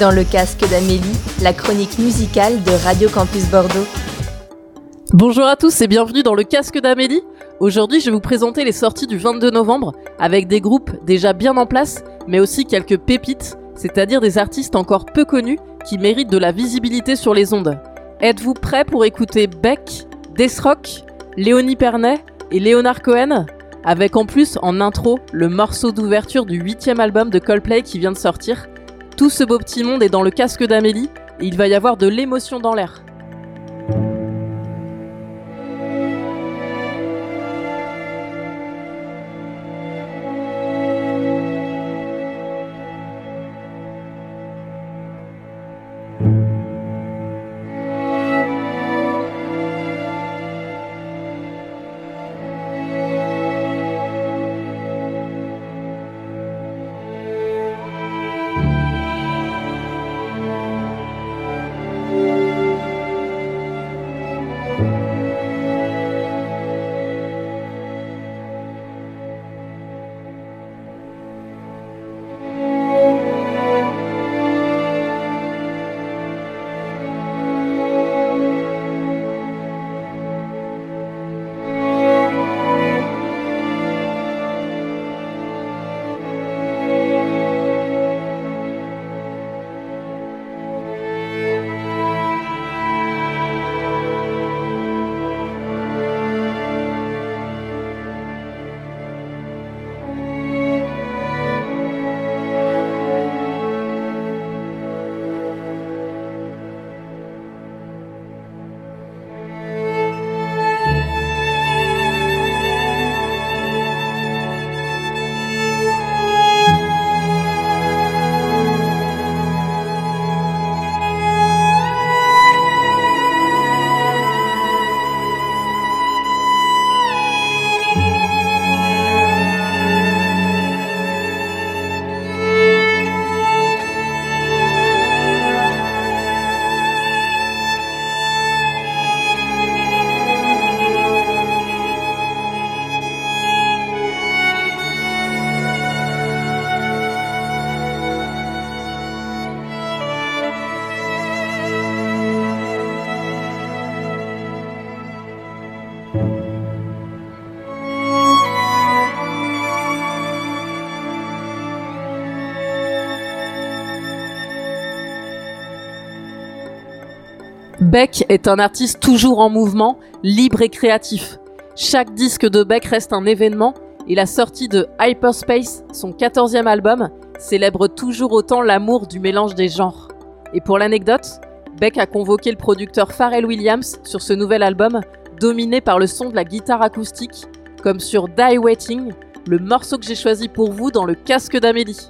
Dans le casque d'Amélie, la chronique musicale de Radio Campus Bordeaux. Bonjour à tous et bienvenue dans le casque d'Amélie. Aujourd'hui, je vais vous présenter les sorties du 22 novembre avec des groupes déjà bien en place, mais aussi quelques pépites, c'est-à-dire des artistes encore peu connus qui méritent de la visibilité sur les ondes. Êtes-vous prêts pour écouter Beck, Rock, Léonie Pernet et Léonard Cohen? Avec en plus en intro le morceau d'ouverture du huitième album de Coldplay qui vient de sortir. Tout ce beau petit monde est dans le casque d'Amélie et il va y avoir de l'émotion dans l'air. Beck est un artiste toujours en mouvement, libre et créatif. Chaque disque de Beck reste un événement et la sortie de Hyperspace, son 14e album, célèbre toujours autant l'amour du mélange des genres. Et pour l'anecdote, Beck a convoqué le producteur Pharrell Williams sur ce nouvel album, dominé par le son de la guitare acoustique, comme sur Die Waiting, le morceau que j'ai choisi pour vous dans le casque d'Amélie.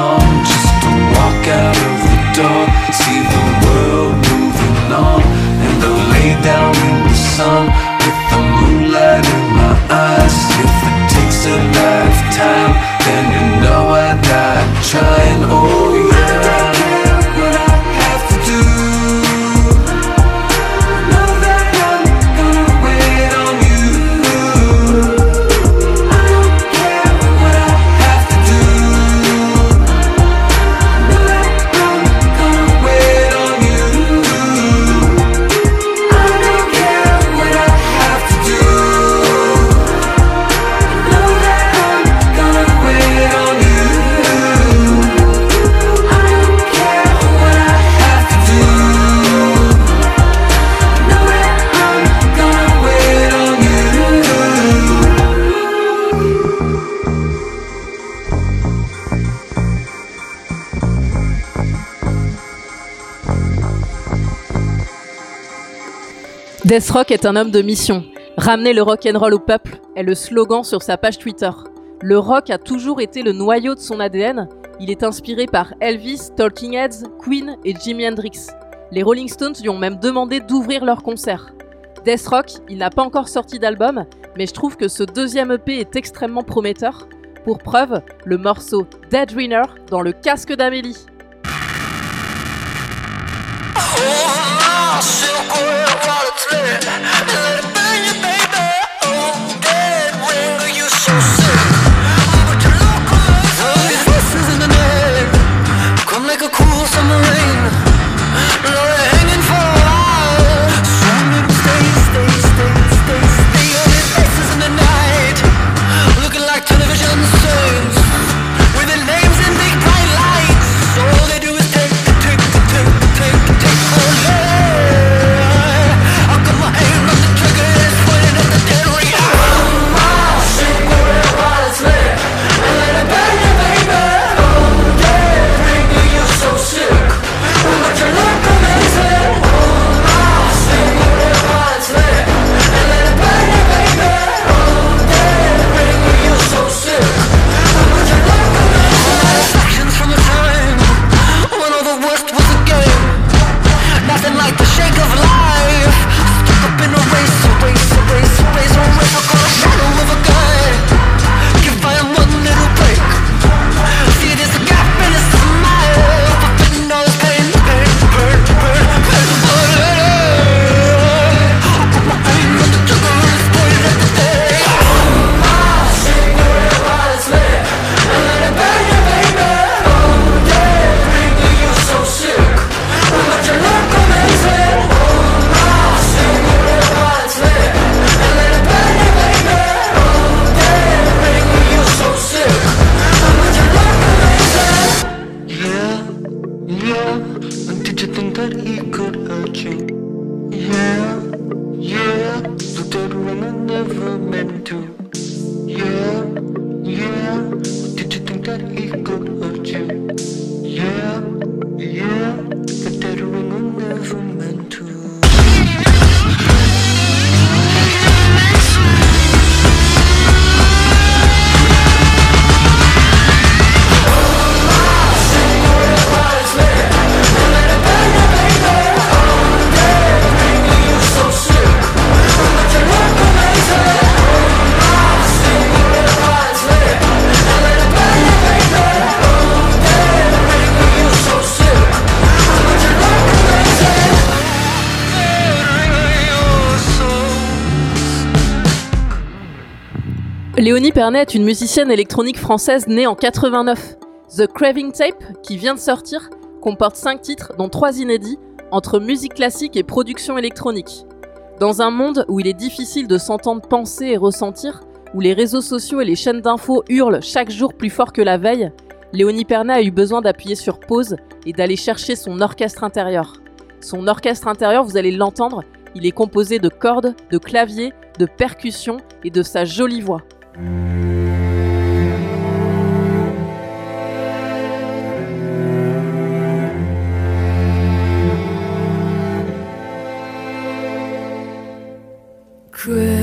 long just to walk out of the door, see the world moving on, and go lay down in the sun with the moon. Death Rock est un homme de mission. Ramener le rock and roll au peuple est le slogan sur sa page Twitter. Le rock a toujours été le noyau de son ADN. Il est inspiré par Elvis, Talking Heads, Queen et Jimi Hendrix. Les Rolling Stones lui ont même demandé d'ouvrir leur concert. Death Rock, il n'a pas encore sorti d'album, mais je trouve que ce deuxième EP est extrêmement prometteur. Pour preuve, le morceau Dead Winner dans le casque d'Amélie. Like a Léonie Pernet est une musicienne électronique française née en 89. The Craving Tape, qui vient de sortir, comporte 5 titres, dont 3 inédits, entre musique classique et production électronique. Dans un monde où il est difficile de s'entendre penser et ressentir, où les réseaux sociaux et les chaînes d'infos hurlent chaque jour plus fort que la veille, Léonie Pernet a eu besoin d'appuyer sur pause et d'aller chercher son orchestre intérieur. Son orchestre intérieur, vous allez l'entendre, il est composé de cordes, de claviers, de percussions et de sa jolie voix. Cruel.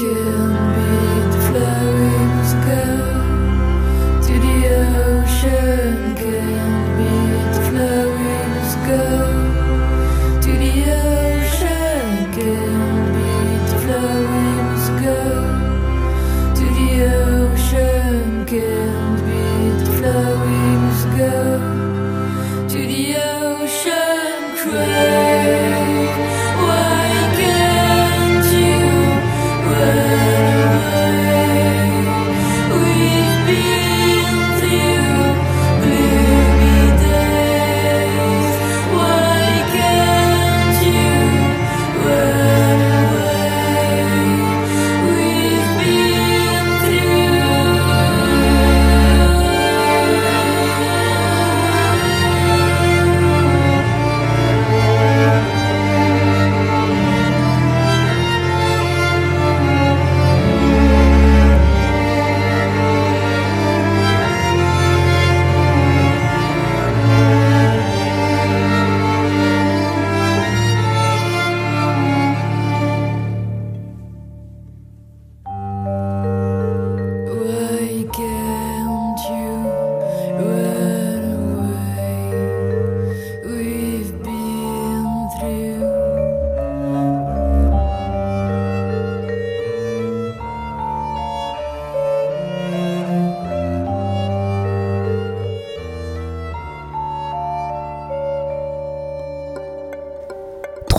Can beat the flowers go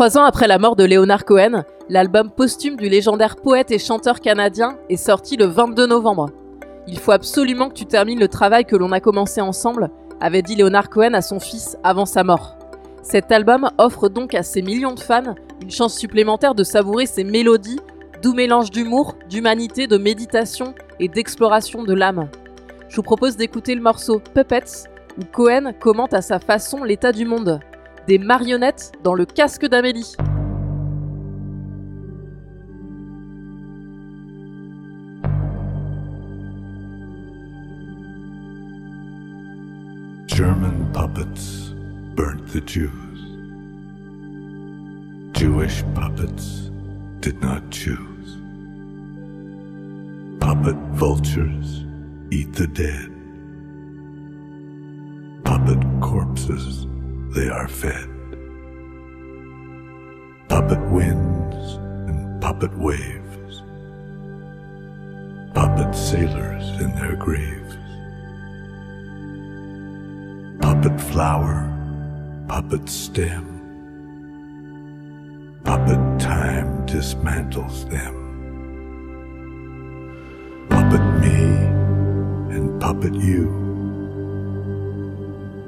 Trois ans après la mort de Leonard Cohen, l'album posthume du légendaire poète et chanteur canadien est sorti le 22 novembre. Il faut absolument que tu termines le travail que l'on a commencé ensemble, avait dit Leonard Cohen à son fils avant sa mort. Cet album offre donc à ses millions de fans une chance supplémentaire de savourer ses mélodies, doux mélange d'humour, d'humanité, de méditation et d'exploration de l'âme. Je vous propose d'écouter le morceau Puppets, où Cohen commente à sa façon l'état du monde. Des marionnettes dans le casque d'Amélie. German puppets burnt the Jews. Jewish puppets did not choose. Puppet vultures eat the dead. Puppet corpses they are fed. Puppet winds and puppet waves. Puppet sailors in their graves. Puppet flower, puppet stem. Puppet time dismantles them. Puppet me and puppet you.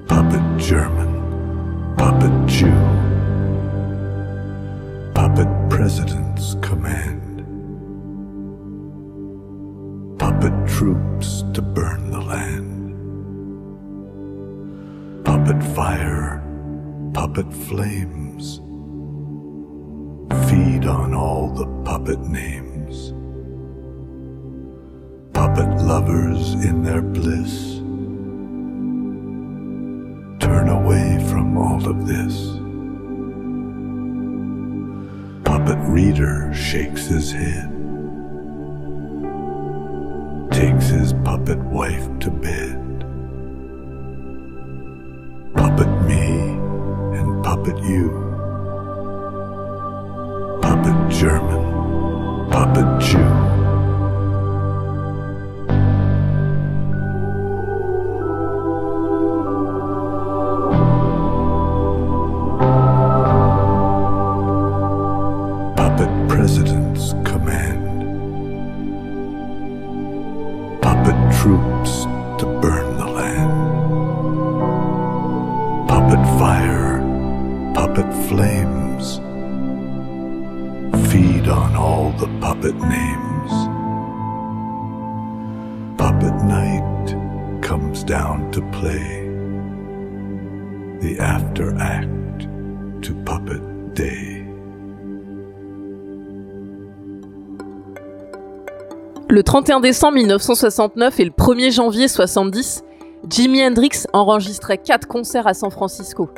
Puppet German, puppet Jew. Puppet presidents command. Puppet troops to burn the land. Puppet fire, puppet flames. Feed on all the puppet names. Puppet lovers in their bliss. All of this. Puppet reader shakes his head. Takes his puppet wife to bed. Puppet me and puppet you. Puppet German, The after act to puppet day. Le 31 décembre 1969 et le 1er janvier 70, Jimi Hendrix enregistrait 4 concerts à San Francisco.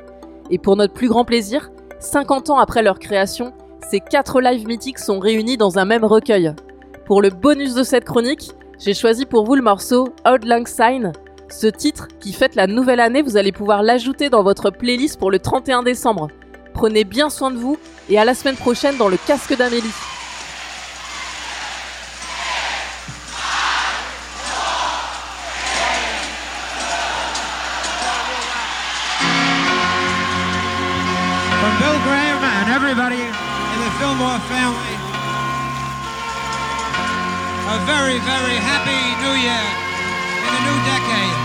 Et pour notre plus grand plaisir, 50 ans après leur création, ces 4 lives mythiques sont réunis dans un même recueil. Pour le bonus de cette chronique, j'ai choisi pour vous le morceau Old Lang Syne. Ce titre, qui fête la nouvelle année, vous allez pouvoir l'ajouter dans votre playlist pour le 31 décembre. Prenez bien soin de vous et à la semaine prochaine dans le casque d'Amélie. In the new decade.